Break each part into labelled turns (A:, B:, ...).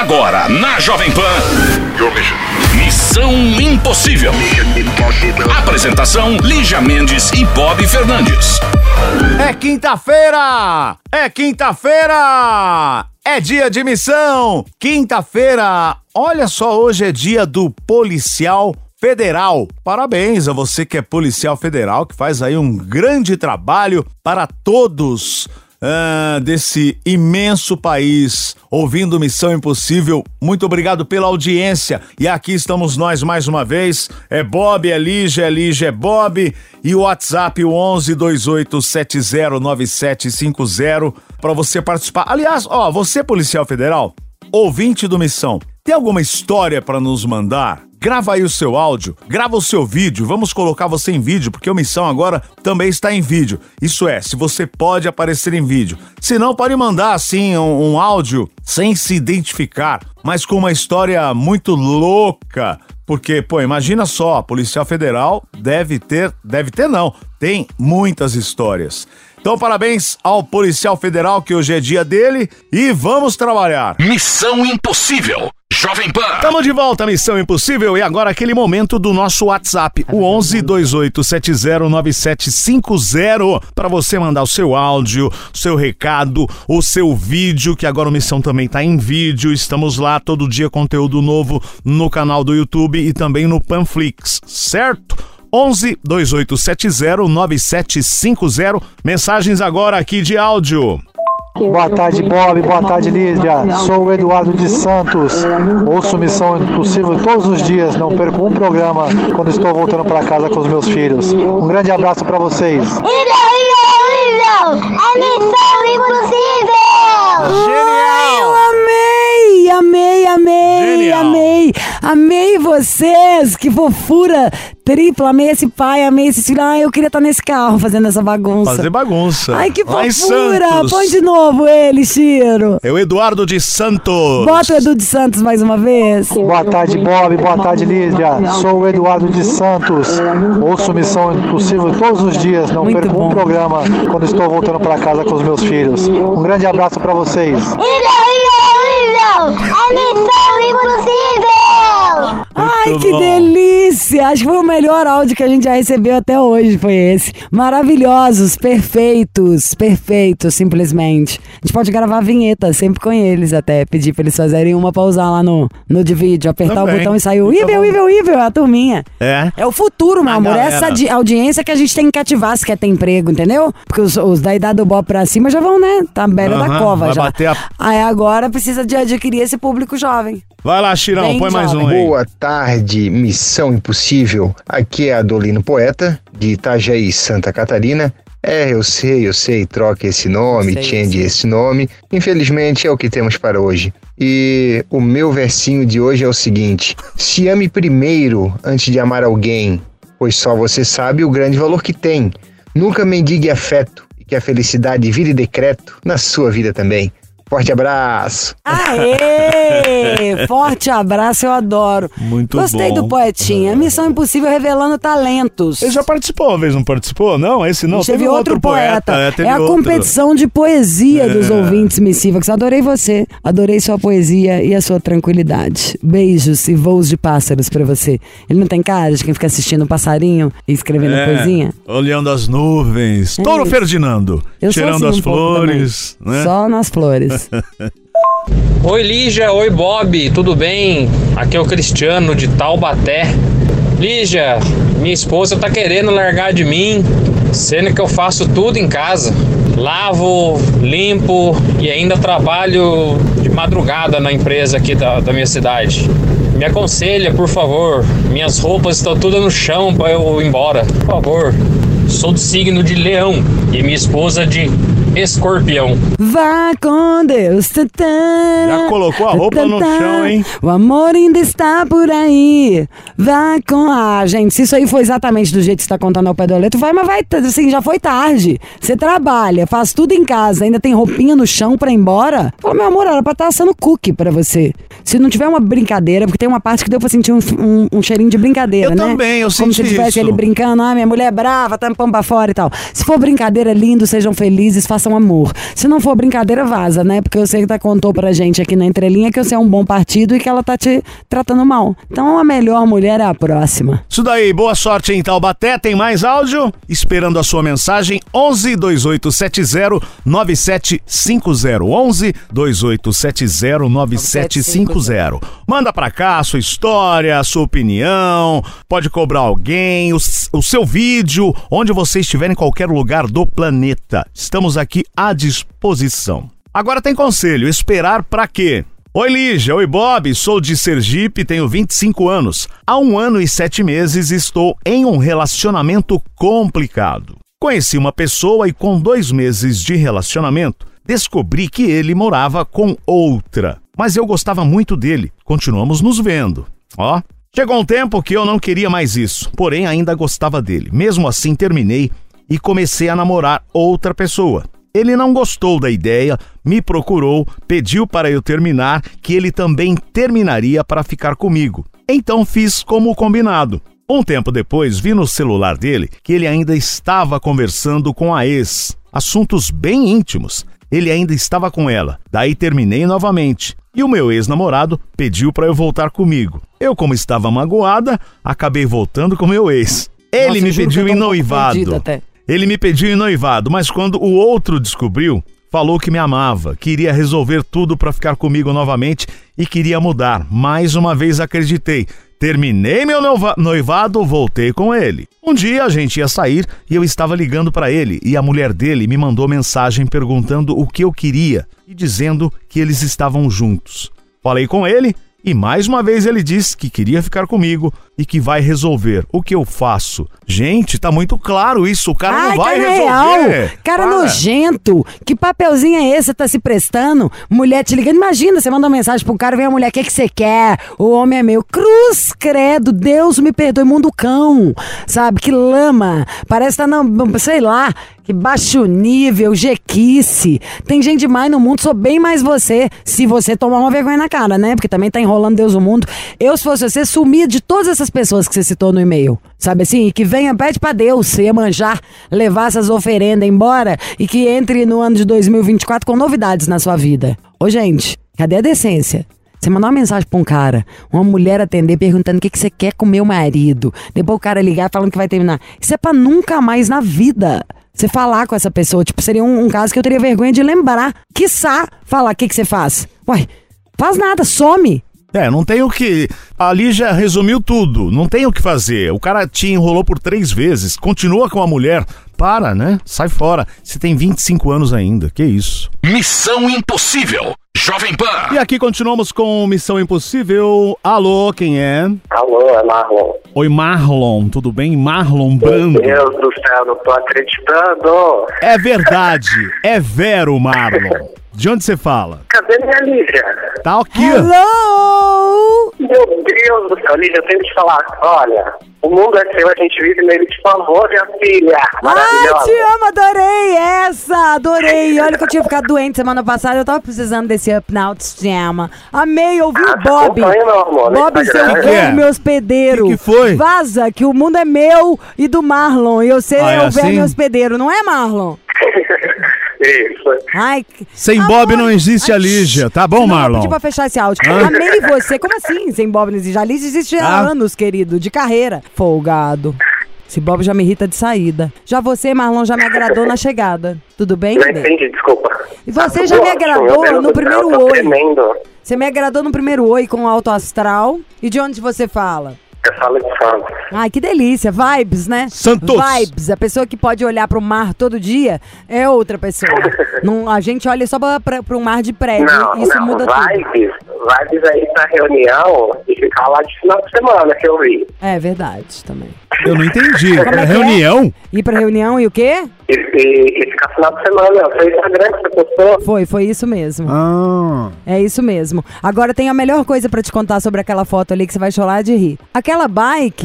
A: Agora, na Jovem Pan. Missão Impossível. Apresentação: Lígia Mendes e Bob Fernandes.
B: É quinta-feira! É quinta-feira! É dia de missão! Quinta-feira! Olha só, hoje é dia do policial federal. Parabéns a você que é policial federal, que faz aí um grande trabalho para todos ah, desse imenso país, ouvindo Missão Impossível. Muito obrigado pela audiência. E aqui estamos nós mais uma vez. É Bob, é Lígia, é Lígia, é Bob. E o WhatsApp, o 11 28709750, para você participar. Aliás, ó, você, policial federal, ouvinte do Missão, tem alguma história para nos mandar? Grava aí o seu áudio, grava o seu vídeo, vamos colocar você em vídeo, porque o Missão agora também está em vídeo. Isso é, se você pode aparecer em vídeo. Se não, pode mandar assim um, um áudio sem se identificar, mas com uma história muito louca. Porque, pô, imagina só, a Policial Federal deve ter, deve ter não, tem muitas histórias. Então, parabéns ao policial federal, que hoje é dia dele, e vamos trabalhar.
A: Missão Impossível. Jovem Pan.
B: Estamos de volta, Missão Impossível, e agora aquele momento do nosso WhatsApp, o 11 28709750, para você mandar o seu áudio, o seu recado, o seu vídeo, que agora o Missão também está em vídeo. Estamos lá todo dia conteúdo novo no canal do YouTube e também no Panflix, certo? 11 2870 9750. Mensagens agora aqui de áudio.
C: Boa tarde, Bob. Boa tarde, Lídia. Sou o Eduardo de Santos. Ouço Missão Impossível todos os dias. Não perco um programa quando estou voltando para casa com os meus filhos. Um grande abraço para vocês.
D: Líder, líder, líder! É missão impossível!
B: Genial!
E: Amei, amei, amei,
B: Genial.
E: amei. Vocês, que fofura tripla. Amei esse pai, amei esse filho. Ai, eu queria estar nesse carro fazendo essa bagunça.
B: Fazer bagunça.
E: Ai, que
B: Lá
E: fofura.
B: Santos.
E: Põe de novo ele, Chiro.
B: É o Eduardo de Santos.
E: Bota o Edu de Santos mais uma vez.
C: Boa tarde, Bob. Boa tarde, Lídia. Sou o Eduardo de Santos. Ouço Missão Impossível todos os dias. Não
E: Muito
C: perco
E: bom.
C: um programa quando estou voltando para casa com os meus filhos. Um grande abraço para vocês.
D: Líder, líder, líder! É missão impossível!
E: Ai, que
B: bom.
E: delícia! Acho que foi o melhor áudio que a gente já recebeu até hoje, foi esse. Maravilhosos, perfeitos, perfeitos, simplesmente. A gente pode gravar vinheta sempre com eles até, pedir pra eles fazerem uma pra usar lá no, no de vídeo, apertar o
B: Também.
E: botão e sair o
B: Então
E: Ivel. Ivel, Ivel, a turminha.
B: É.
E: É o futuro, meu
B: A
E: amor.
B: galera.
E: Essa di- audiência que a gente tem que cativar se quer ter emprego, entendeu? Porque os, os da idade do Bob pra cima já vão, né? Tá beira da
B: Aham,
E: cova já.
B: a-
E: Aí agora precisa de adquirir esse público jovem.
B: Vai lá, Chirão,
E: Bem
B: põe mais um
E: jovem.
B: aí.
F: Boa tarde, Missão Impossível. Aqui é Adolino Poeta, de Itajaí, Santa Catarina. É, eu sei, eu sei, troque esse nome,
E: Sei,
F: change
E: sei.
F: esse nome. Infelizmente é o que temos para hoje. E o meu versinho de hoje é o seguinte: se ame primeiro antes de amar alguém, pois só você sabe o grande valor que tem. Nunca mendigue afeto e que a felicidade vire decreto na sua vida também. Forte abraço!
E: Aê! Forte abraço, eu adoro.
B: Muito
E: Gostei
B: bom.
E: do poetinha. Missão Impossível revelando talentos.
B: Ele já participou uma vez, não participou? Não, esse não.
E: teve, outro, poeta.
B: É,
E: É,
B: teve
E: a
B: outro.
E: competição de poesia dos
B: É.
E: ouvintes Missívax. Adorei você. Adorei sua poesia e a sua tranquilidade. Beijos e voos de pássaros pra você. Ele não tem cara de quem fica assistindo um passarinho e escrevendo
B: É,
E: poesia?
B: Olhando as nuvens. Touro
E: isso.
B: Ferdinando.
E: Eu sou
B: tirando
E: assim
B: as
E: um
B: flores. Né?
E: Só nas flores.
G: Oi Lígia, oi Bob, tudo bem? Aqui é o Cristiano de Taubaté. Lígia, minha esposa tá querendo largar de mim, sendo que eu faço tudo em casa. Lavo, limpo e ainda trabalho de madrugada na empresa aqui da, da minha cidade. Me aconselha, por favor. Minhas roupas estão tudo no chão para eu ir embora. Por favor. Sou do signo de Leão e minha esposa de Escorpião.
E: Vá com Deus. Tatã,
B: Já colocou a roupa no chão, hein?
E: O amor ainda está por aí. Vá com. Ah, gente, se isso aí foi exatamente do jeito que você está contando ao pé do leto, vai, mas vai, assim, já foi tarde. Você trabalha, faz tudo em casa, ainda tem roupinha no chão pra ir embora. Fala, meu amor, era pra estar assando cookie pra você. Se não tiver uma brincadeira, porque tem uma parte que deu pra sentir um, um- um cheirinho de brincadeira,
B: Eu
E: né?
B: também, eu
E: Como
B: senti
E: se tivesse
B: isso.
E: ele brincando, ah, minha mulher é brava, tampão pra fora e tal. Se for brincadeira, lindo, sejam felizes, façam amor. Se não for brincadeira, vaza, né? Porque eu sei que tá contou pra gente aqui na entrelinha que você é um bom partido e que ela tá te tratando mal. Então a melhor mulher é a próxima.
B: Isso daí, boa sorte em Taubaté. Tem mais áudio? Esperando a sua mensagem. 11 2870 9750. 11 2870 9750. Manda pra cá a sua história, a sua opinião. Pode cobrar alguém, o, o seu vídeo, onde você estiver em qualquer lugar do planeta. Estamos aqui à disposição. Agora tem conselho: esperar pra quê? Oi Lígia, oi Bob, sou de Sergipe, tenho 25 anos. Há um ano e sete meses estou em um relacionamento complicado. Conheci uma pessoa e com dois meses de relacionamento descobri que ele morava com outra. Mas eu gostava muito dele, continuamos nos vendo. Ó, chegou um tempo que eu não queria mais isso, porém ainda gostava dele. Mesmo assim terminei e comecei a namorar outra pessoa. Ele não gostou da ideia, me procurou, pediu para eu terminar, que ele também terminaria para ficar comigo. Então fiz como combinado. Um tempo depois, vi no celular dele que ele ainda estava conversando com a ex. Assuntos bem íntimos. Ele ainda estava com ela. Daí terminei novamente. E o meu ex-namorado pediu para eu voltar comigo. Eu, como estava magoada, acabei voltando com meu ex. Ele
E: Nossa,
B: me pediu em noivado. Ele me pediu em noivado, mas quando o outro descobriu, falou que me amava, queria resolver tudo para ficar comigo novamente e queria mudar. Mais uma vez acreditei. Terminei meu noiva- noivado, voltei com ele. Um dia a gente ia sair e eu estava ligando para ele e a mulher dele me mandou mensagem perguntando o que eu queria e dizendo que eles estavam juntos. Falei com ele e mais uma vez ele disse que queria ficar comigo e que vai resolver. O que eu faço? Gente, tá muito claro isso. O cara
E: Ai,
B: não vai
E: cara
B: resolver.
E: real. Cara
B: Para.
E: nojento. Que papelzinho é esse? Você tá se prestando? Mulher te ligando. Imagina, você manda uma mensagem pro cara, vem a mulher, o que, que você quer? O homem é meu. Cruz, credo. Deus me perdoe, mundo cão. Sabe? Que lama. Parece que tá, na, sei lá, que baixo nível, jequice. Tem gente demais no mundo, sou bem mais você. Se você tomar uma vergonha na cara, né? Porque também tá enrolando Deus o mundo. Eu, se fosse você, sumia de todas essas pessoas que você citou no e-mail. Sabe assim? E que venha, pede pra Deus, manjar, levar essas oferendas embora e que entre no ano de 2024 com novidades na sua vida. Ô, gente, cadê a decência? Você mandar uma mensagem pra um cara, uma mulher atender perguntando o que, que você quer com meu marido. Depois o cara ligar falando que vai terminar. Isso é pra nunca mais na vida. Você falar com essa pessoa, tipo, seria um, um caso que eu teria vergonha de lembrar. Quiçá falar o que, que você faz. Uai, faz nada, some.
B: É, não tem o que. A Lígia resumiu tudo. Não tem o que fazer. O cara te enrolou por três vezes. Continua com a mulher. Para, né? Sai fora. Você tem 25 anos ainda. Que isso?
A: Missão Impossível. Jovem Pan.
B: E aqui continuamos com Missão Impossível. Alô, quem é?
H: Alô, é Marlon.
B: Oi, Marlon. Tudo bem? Marlon Brando.
H: Meu Deus do céu, não tô acreditando.
B: É verdade. É Vero, Marlon. De onde você fala?
H: Cadê minha Lígia?
B: Tá aqui.
E: Hello!
H: Meu Deus do céu, Lígia, eu tenho que te falar. Olha, o mundo é seu, a gente vive nele. Por favor, minha filha.
E: Ai, te amo, adorei essa, adorei. Olha que eu tinha ficado doente semana passada, eu tava precisando desse up na autoestima. Amei ouvir
H: Ah,
E: o Bob.
H: acompanha, meu amor,
E: Bob, seu
B: é?
E: verme, meu hospedeiro.
B: Que que foi?
E: Vaza, que o mundo é meu e do Marlon. E eu sei
B: Ah, é
E: é o verme
B: assim?
E: hospedeiro, não é, Marlon?
H: Isso.
E: Ai, que-
B: Sem Bob não existe a Lígia. Tá bom,
E: Não, eu
B: Marlon?
E: pedi pra fechar esse áudio.
B: Hã?
E: Amei você. Como assim? Sem Bob não existe? A Liz existe há
B: Ah.
E: anos, querido, de carreira. Folgado. Esse Bob já me irrita de saída. Já você, Marlon, já me agradou na chegada. Tudo bem,
H: Não entendi, desculpa.
E: E você
H: Tá
E: já me agradou
H: Deus
E: no
H: céu,
E: primeiro
H: tô
E: oi.
H: Tremendo.
E: Você me agradou no primeiro oi com o alto astral. E de onde você fala?
H: Eu falo de Santos.
E: Ai, que delícia. Vibes, né?
B: Santos.
E: Vibes. A pessoa que pode olhar pro mar todo dia é outra pessoa. Não, a gente olha só pra, pro mar de prédio.
H: Não,
E: Isso
H: não,
E: muda tudo.
H: vibes, vibes aí pra reunião e ficar lá de final de semana que eu vi.
E: É verdade também.
B: Eu não entendi.
E: Como é é?
B: Reunião?
E: Ir pra reunião e o quê?
H: E, e, e ficar final de semana. Foi o Instagram que você postou.
E: Foi, foi isso mesmo.
B: Ah.
E: É isso mesmo. Agora tem a melhor coisa pra te contar sobre aquela foto ali que você vai chorar de rir. Aquela bike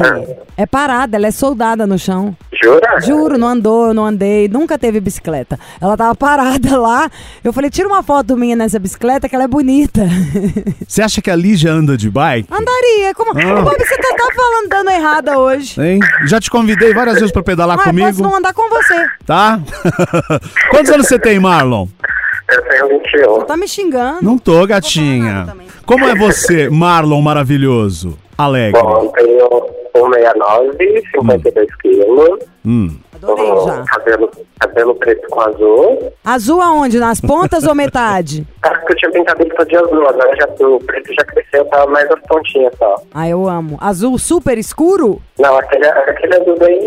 E: é parada, ela é soldada no chão.
H: Jura?
E: Juro, não andou, não andei, nunca teve bicicleta. Ela tava parada lá. Eu falei, tira uma foto minha nessa bicicleta que ela é bonita.
B: Você acha que a Lígia anda de bike?
E: Andaria, como.
B: Ah.
E: Bob, você tá, tá falando dando errada hoje.
B: Hein? Já te convidei várias vezes pra pedalar
E: Ah, eu
B: comigo.
E: posso não andar com você.
B: Tá? Quantos anos você tem, Marlon?
H: Eu tenho 21.
E: Tá me xingando.
B: Não tô, gatinha. Como é você, Marlon maravilhoso? Alegre.
H: Bom, eu tenho 169, 52 quilos.
B: Hum.
E: Adorei
H: um
E: já.
H: Cabelo, cabelo preto com azul.
E: Azul aonde? Nas pontas ou metade?
H: Acho que eu tinha pintado ele todo de azul, agora já, o preto já cresceu, tava mais as pontinhas só.
E: Ah, eu amo. Azul super escuro?
H: Não, aquele, aquele azul bem,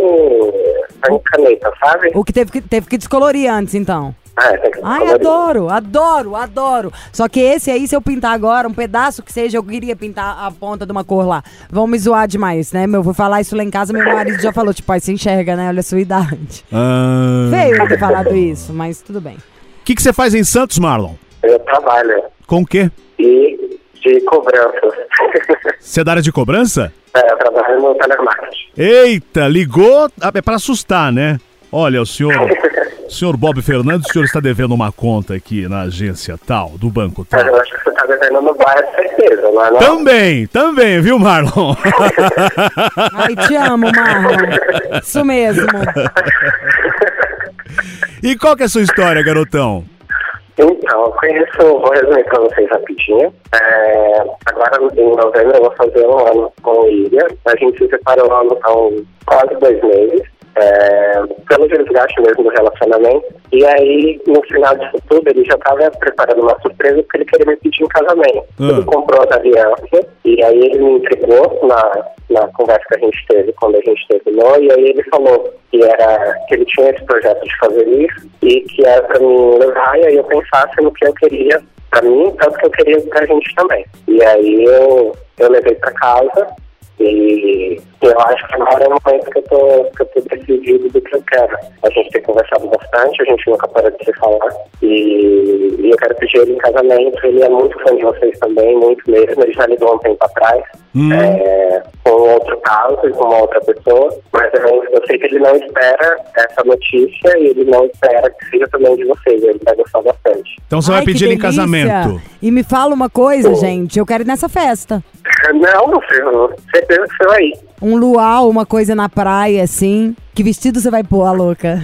H: bem caneta, sabe?
E: O que teve que, teve que descolorir antes, então.
H: É, que
E: Ai, adoro, adoro, adoro. Só que esse aí, se eu pintar agora, um pedaço que seja, eu queria pintar a ponta de uma cor lá. Vão me zoar demais, né? Eu vou falar isso lá em casa, meu marido já falou, tipo, aí você enxerga, né? Olha a sua idade.
B: Ah.
E: Feio ter falado isso, mas tudo bem.
B: O que, que você faz em Santos, Marlon?
H: Eu trabalho
B: Com o quê?
H: e de cobranças.
B: Você é da área de cobrança?
H: é, eu trabalho no telemarketing.
B: Eita, ligou. Ah, É pra assustar, né? Olha, o senhor. o senhor Bob Fernandes, o senhor está devendo uma conta aqui na agência tal, do banco
H: Mas
B: tal.
H: eu acho que você tá devendo no bar, é certeza, não é não?
B: Também, também, viu, Marlon?
E: Ai, te amo, Marlon. Isso mesmo.
B: e qual que é a sua história, garotão?
H: Então, eu conheço, vou resumir pra vocês rapidinho. É, agora, em novembro, eu vou fazer um ano com o Ilha. A gente se separou há quase dois meses. É, pelo desgaste mesmo do relacionamento. E aí, no final disso tudo, ele já estava preparando uma surpresa porque ele queria me pedir em casamento.
B: Ah.
H: Ele comprou as alianças e aí ele me entregou na, na conversa que a gente teve, quando a gente terminou, e aí ele falou que, era, que ele tinha esse projeto de fazer isso e que era pra mim levar, e aí eu pensasse no que eu queria pra mim, tanto que eu queria pra gente também. E aí eu, eu levei pra casa e eu acho que agora é o momento que eu tô, que eu tô decidido do que eu quero. A gente tem conversado bastante, a gente nunca para de se falar. E, e eu quero pedir ele em casamento. Ele é muito fã de vocês também, muito mesmo. Ele já ligou um tempo atrás,
B: Hum.
H: é, com outro caso e com uma outra pessoa. Mas eu, eu sei que ele não espera essa notícia e ele não espera que seja também de vocês. Ele vai gostar bastante.
B: Então você
E: Ai,
B: vai pedir ele em casamento.
E: E me fala uma coisa, gente. Eu quero ir nessa festa.
H: Não, não sei, eu- certeza que você vai ir.
E: Um luau, uma coisa na praia, assim. Que vestido você vai pôr, a louca?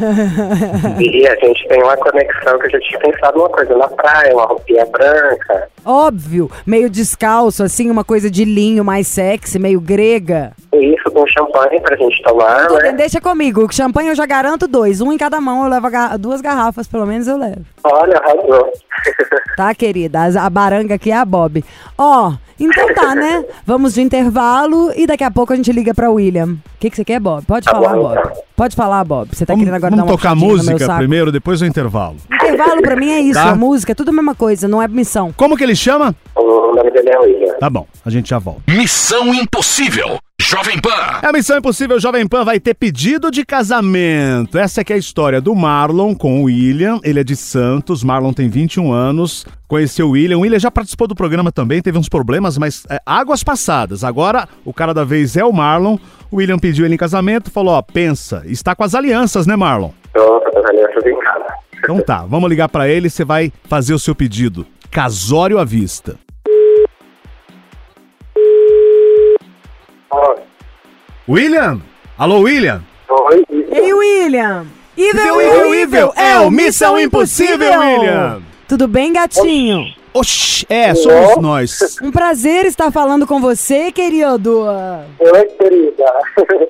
H: E a gente tem uma conexão que eu já tinha pensado numa coisa na praia, uma roupinha branca.
E: Óbvio, meio descalço, assim, uma coisa de linho mais sexy, meio grega.
H: Isso com champanhe pra gente tomar,
E: Então,
H: né?
E: Deixa comigo, champanhe eu já garanto dois. Um em cada mão, eu levo a ga- duas garrafas, pelo menos eu levo.
H: Olha, arrasou.
E: Tá, querida? A baranga aqui é a Bob. Ó, então tá, né? Vamos de intervalo e daqui a pouco a gente liga pra William. O que, que você quer, Bob? Pode
H: Tá
E: falar,
H: bom,
E: Bob.
H: então.
E: Pode falar, Bob. Você tá
B: Vamos,
E: querendo agora
B: vamos
E: dar uma
B: tocar música primeiro, depois o intervalo.
E: Intervalo pra mim é isso,
B: Tá.
E: a música é tudo a mesma coisa, não é missão.
B: Como que ele chama?
H: O nome dele é William.
B: Tá bom, a gente já volta.
A: Missão Impossível. Jovem Pan.
B: A Missão Impossível Jovem Pan vai ter pedido de casamento. Essa aqui é a história do Marlon com o William. Ele é de Santos, Marlon tem 21 anos. Conheceu o William. O William já participou do programa também, teve uns problemas, mas é, águas passadas. Agora o cara da vez é o Marlon. O William pediu ele em casamento, falou: ó, pensa, está com as alianças, né, Marlon?
H: Tô com as alianças em casa.
B: Então tá, vamos ligar pra ele e você vai fazer o seu pedido. Casório à vista.
H: Oi.
B: William? Alô, William?
H: Oi.
E: Ei, William! Evil,
B: evil,
E: evil,
B: evil! é o Missão Impossível, William!
E: Tudo bem, gatinho?
B: Oxi, é, somos nós.
E: Um prazer estar falando com você, querido.
H: Oi, querida.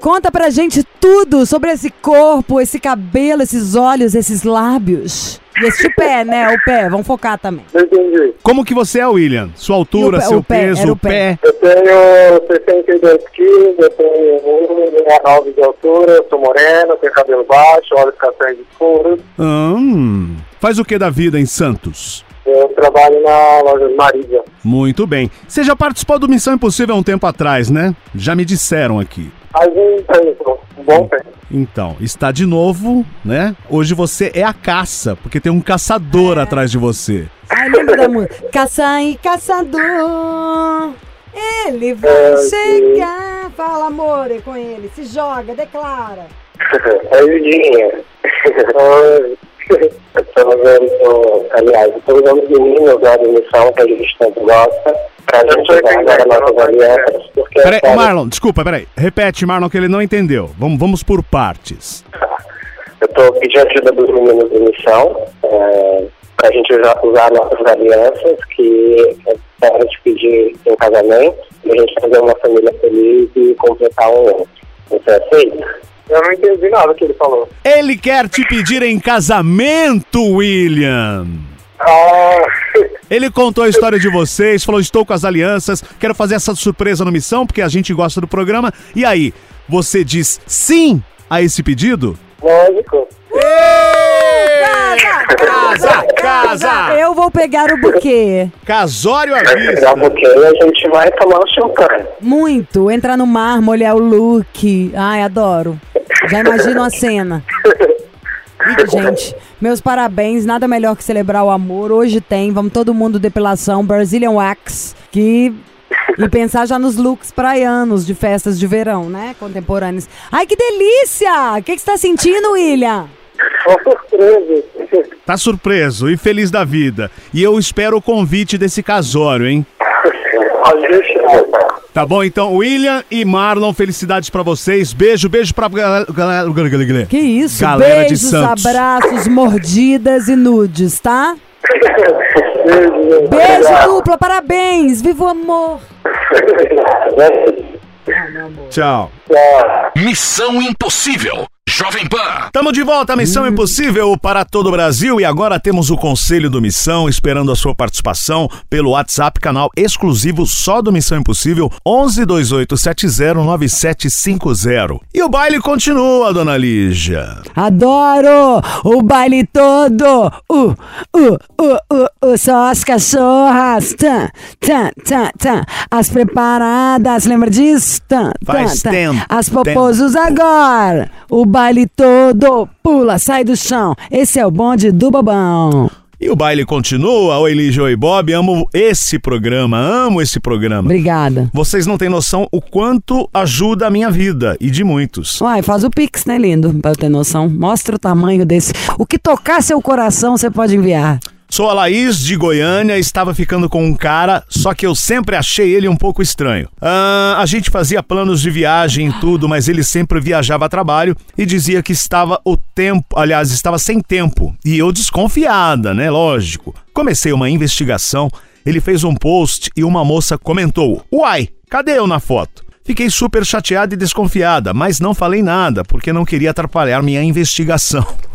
E: Conta pra gente tudo sobre esse corpo, esse cabelo, esses olhos, esses lábios. E esse pé, né? O pé, vamos focar também.
H: Entendi.
B: Como que você é, William? Sua altura,
E: E pé-
B: seu
E: o pé,
B: peso, o
E: pé.
B: pé.
H: Eu tenho 62 quilos, eu tenho 1,9 de altura, eu sou moreno, tenho cabelo baixo, olhos castanhos escuros.
B: Hum, faz o que da vida em Santos?
H: Eu trabalho na loja de Marília.
B: Muito bem. Você já participou do Missão Impossível há um tempo atrás, né? Já me disseram aqui.
H: Faz um tempo, um bom tempo.
B: Então, está de novo, né? Hoje você é a caça, porque tem um caçador atrás de você.
E: Ai, lembra da música? Caça e caçador. Ele vai
H: É,
E: chegar. Fala, amor, é com ele. Se joga, declara.
H: Oi, Vidinha. Oi. Tô vendo, aliás, eu tô usando os meninos da missão que a gente tanto gosta, pra gente usar agora nossas alianças, porque...
B: Peraí, Marlon, desculpa, peraí. Repete, Marlon, que ele não entendeu. Vamos, vamos por partes.
H: Eu tô pedindo ajuda dos meninos da missão, é, pra gente usar, usar nossas alianças, que é para te pedir em casamento, e a gente fazer uma família feliz e completar um outro. Você aceita? Eu não entendi nada que ele falou.
B: Ele quer te pedir em casamento, William.
H: Ah,
B: Ele contou a história de vocês, falou: estou com as alianças, quero fazer essa surpresa no missão, porque a gente gosta do programa. E aí, você diz sim a esse pedido?
H: lógico.
B: Casa, casa!
E: Eu vou pegar o buquê.
B: Casório à
H: Vai
B: vista.
H: pegar o buquê e a gente vai tomar um champanhe.
E: Muito. Entrar no mar, molhar o look. Ai, adoro. Já imagino a cena. Ih, Gente, meus parabéns. Nada melhor que celebrar o amor. Hoje tem. Vamos todo mundo depilação, Brazilian Wax. Que... E pensar já nos looks praianos de festas de verão, né? Contemporâneos. Ai, que delícia! O que, que você tá sentindo, William?
H: Uma surpresa.
B: Tá surpreso e feliz da vida. E eu espero o convite desse casório, hein? Tá bom, então, William e Marlon, felicidades pra vocês. Beijo, beijo pra galera. galera-.
E: Que isso?
B: Galera de
E: Beijos,
B: Santos.
E: abraços, mordidas e nudes, tá?
H: Beijo.
E: Beijo dupla, parabéns! Viva o amor!
B: Tchau.
A: Missão Impossível. Jovem Pan.
B: Tamo de volta à Missão Impossível para todo o Brasil e agora temos o Conselho do Missão esperando a sua participação pelo WhatsApp, canal exclusivo só do Missão Impossível 1128709750. E o baile continua, dona Lígia.
E: Adoro o baile todo! Uh, uh, uh, uh, uh, só as cachorras! Tá, tá, tá, tá. As preparadas, lembra disso? Tá,
B: Faz
E: tá.
B: tempo,
E: As poposos agora! O baile todo! Pula, sai do chão! Esse é o bonde do babão!
B: E o baile continua. Oi, Lígia, oi, Bob. Amo esse programa, amo esse programa.
E: Obrigada.
B: Vocês não têm noção o quanto ajuda a minha vida e de muitos.
E: Uai, faz o pix, né, lindo? Pra eu ter noção. Mostra o tamanho desse. O que tocar seu coração, você pode enviar.
B: Sou a Laís de Goiânia, estava ficando com um cara, só que eu sempre achei ele um pouco estranho. Ah, a gente fazia planos de viagem e tudo, mas ele sempre viajava a trabalho e dizia que estava o tempo, aliás, estava sem tempo. E eu desconfiada, né? Lógico. Comecei uma investigação, ele fez um post e uma moça comentou: Uai, cadê eu na foto? Fiquei super chateada e desconfiada, mas não falei nada, porque não queria atrapalhar minha investigação.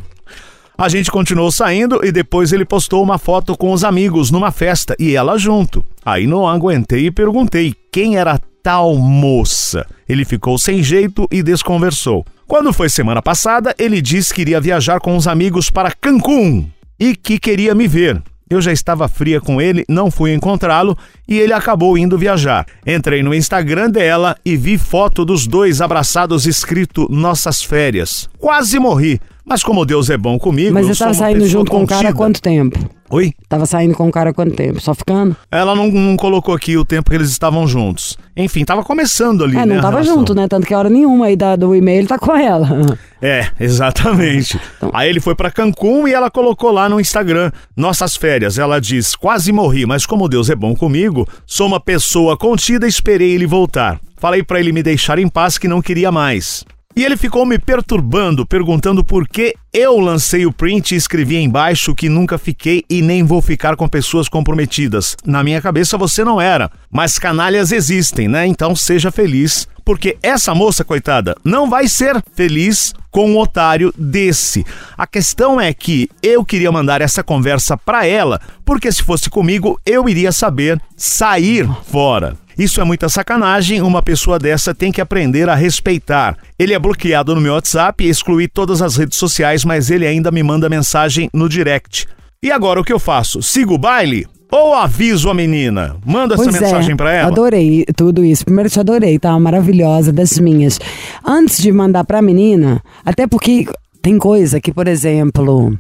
B: A gente continuou saindo e depois ele postou uma foto com os amigos numa festa e ela junto. Aí não aguentei e perguntei quem era tal moça. Ele ficou sem jeito e desconversou. Quando foi semana passada, ele disse que iria viajar com os amigos para Cancún e que queria me ver. Eu já estava fria com ele, não fui encontrá-lo e ele acabou indo viajar. Entrei no Instagram dela e vi foto dos dois abraçados escrito Nossas Férias. Quase morri, mas como Deus é bom comigo,
E: Mas
B: eu
E: você
B: sou
E: tava
B: uma
E: saindo
B: pessoa
E: junto com o cara há
B: contida.
E: quanto tempo?
B: Oi?
E: Tava saindo com o cara há quanto tempo? Só ficando?
B: Ela não, não colocou aqui o tempo que eles estavam juntos. Enfim, tava começando ali,
E: é,
B: né?
E: não
B: a
E: tava
B: relação.
E: junto, né? Tanto que a hora nenhuma aí da, do e-mail tá com ela.
B: É, exatamente.
E: Então.
B: Aí ele foi pra Cancún e ela colocou lá no Instagram nossas férias. Ela diz: "Quase morri, mas como Deus é bom comigo, sou uma pessoa contida, esperei ele voltar. Falei pra ele me deixar em paz que não queria mais." E ele ficou me perturbando, perguntando por que eu lancei o print e escrevi embaixo que nunca fiquei e nem vou ficar com pessoas comprometidas. Na minha cabeça você não era, mas canalhas existem, né? Então seja feliz, porque essa moça, coitada, não vai ser feliz com um otário desse. A questão é que eu queria mandar essa conversa pra ela, porque se fosse comigo, eu iria saber sair fora. Isso é muita sacanagem, uma pessoa dessa tem que aprender a respeitar. Ele é bloqueado no meu WhatsApp, excluí todas as redes sociais, mas ele ainda me manda mensagem no direct. E agora o que eu faço? Sigo o baile? Ou aviso a menina? Manda essa
E: Pois
B: mensagem
E: é,
B: pra ela?
E: Adorei tudo isso. Primeiro te adorei, tá? Maravilhosa das minhas. Antes de mandar pra menina, até porque tem coisa que, por exemplo,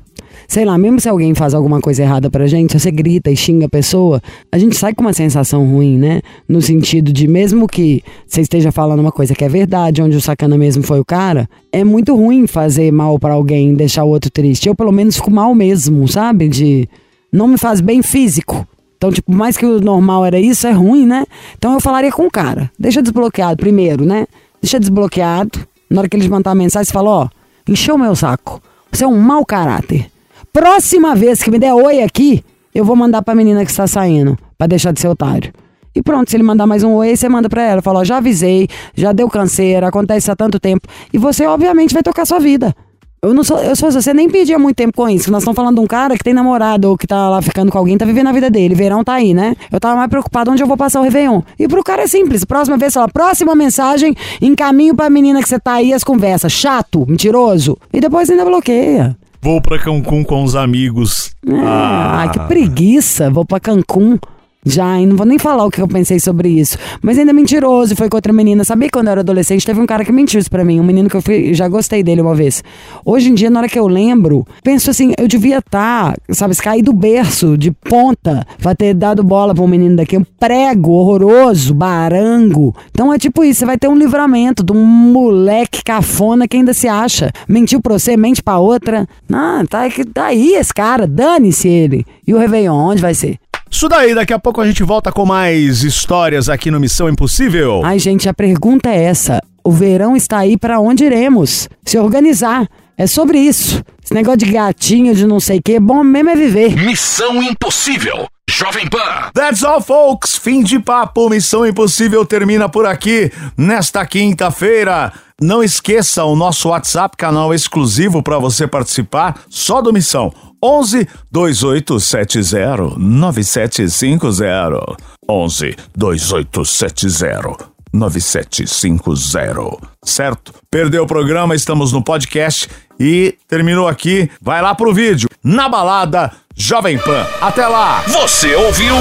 E: sei lá, mesmo se alguém faz alguma coisa errada pra gente, você grita e xinga a pessoa, a gente sai com uma sensação ruim, né? No sentido de, mesmo que você esteja falando uma coisa que é verdade, onde o sacana mesmo foi o cara, é muito ruim fazer mal pra alguém, deixar o outro triste. Eu, pelo menos, fico mal mesmo, sabe? De. Não me faz bem físico. Então, tipo, mais que o normal era isso, é ruim, né? Então eu falaria com o cara. Deixa desbloqueado primeiro, né? Deixa desbloqueado. Na hora que ele mandar a mensagem, você fala, ó, encheu meu saco. Você é um mau caráter. Próxima vez que me der oi aqui, eu vou mandar pra menina que está saindo, pra deixar de ser otário. E pronto, se ele mandar mais um oi, você manda pra ela. Fala, ó, já avisei, já deu canseira, acontece há tanto tempo. E você, obviamente, vai tocar sua vida. Eu não sou, eu sou você nem pedia muito tempo com isso. Nós estamos falando de um cara que tem namorado ou que tá lá ficando com alguém, tá vivendo a vida dele. Verão tá aí, né? Eu tava mais preocupado onde eu vou passar o Réveillon. E pro cara é simples. Próxima vez, fala, próxima mensagem, encaminho pra menina que você tá aí as conversas. Chato, mentiroso. E depois ainda bloqueia.
B: Vou pra Cancún com os amigos. Ah.
E: Ai, que preguiça. Vou pra Cancún. Já, e não vou nem falar o que eu pensei sobre isso. Mas ainda mentiroso, foi com outra menina. Sabia que quando eu era adolescente teve um cara que mentiu isso pra mim. Um menino que eu fui, já gostei dele uma vez. Hoje em dia, na hora que eu lembro, penso assim, eu devia estar, sabe, cair do berço, de ponta, pra ter dado bola pra um menino daqui. Um prego horroroso, barango. Então é tipo isso, você vai ter um livramento de um moleque cafona que ainda se acha. Mentiu pra você, mente pra outra. Ah, tá, tá aí esse cara, dane-se ele. E o Réveillon, onde vai ser?
B: Isso daí, daqui a pouco a gente volta com mais histórias aqui no Missão Impossível.
E: Ai, gente, a pergunta é essa. O verão está aí para onde iremos? Se organizar. É sobre isso. Esse negócio de gatinho, de não sei o que, bom mesmo é viver.
A: Missão Impossível. Jovem Pan.
B: That's all, folks. Fim de papo. Missão Impossível termina por aqui nesta quinta-feira. Não esqueça o nosso WhatsApp, canal exclusivo para você participar, só do Missão. 11 2870 9750. 11 2870 9750. Certo? Perdeu o programa, estamos no podcast e terminou aqui. Vai lá pro vídeo. Na balada Jovem Pan. Até lá.
A: Você ouviu?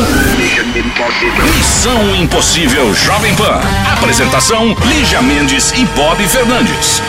A: Missão Impossível Jovem Pan. Apresentação: Lígia Mendes e Bob Fernandes.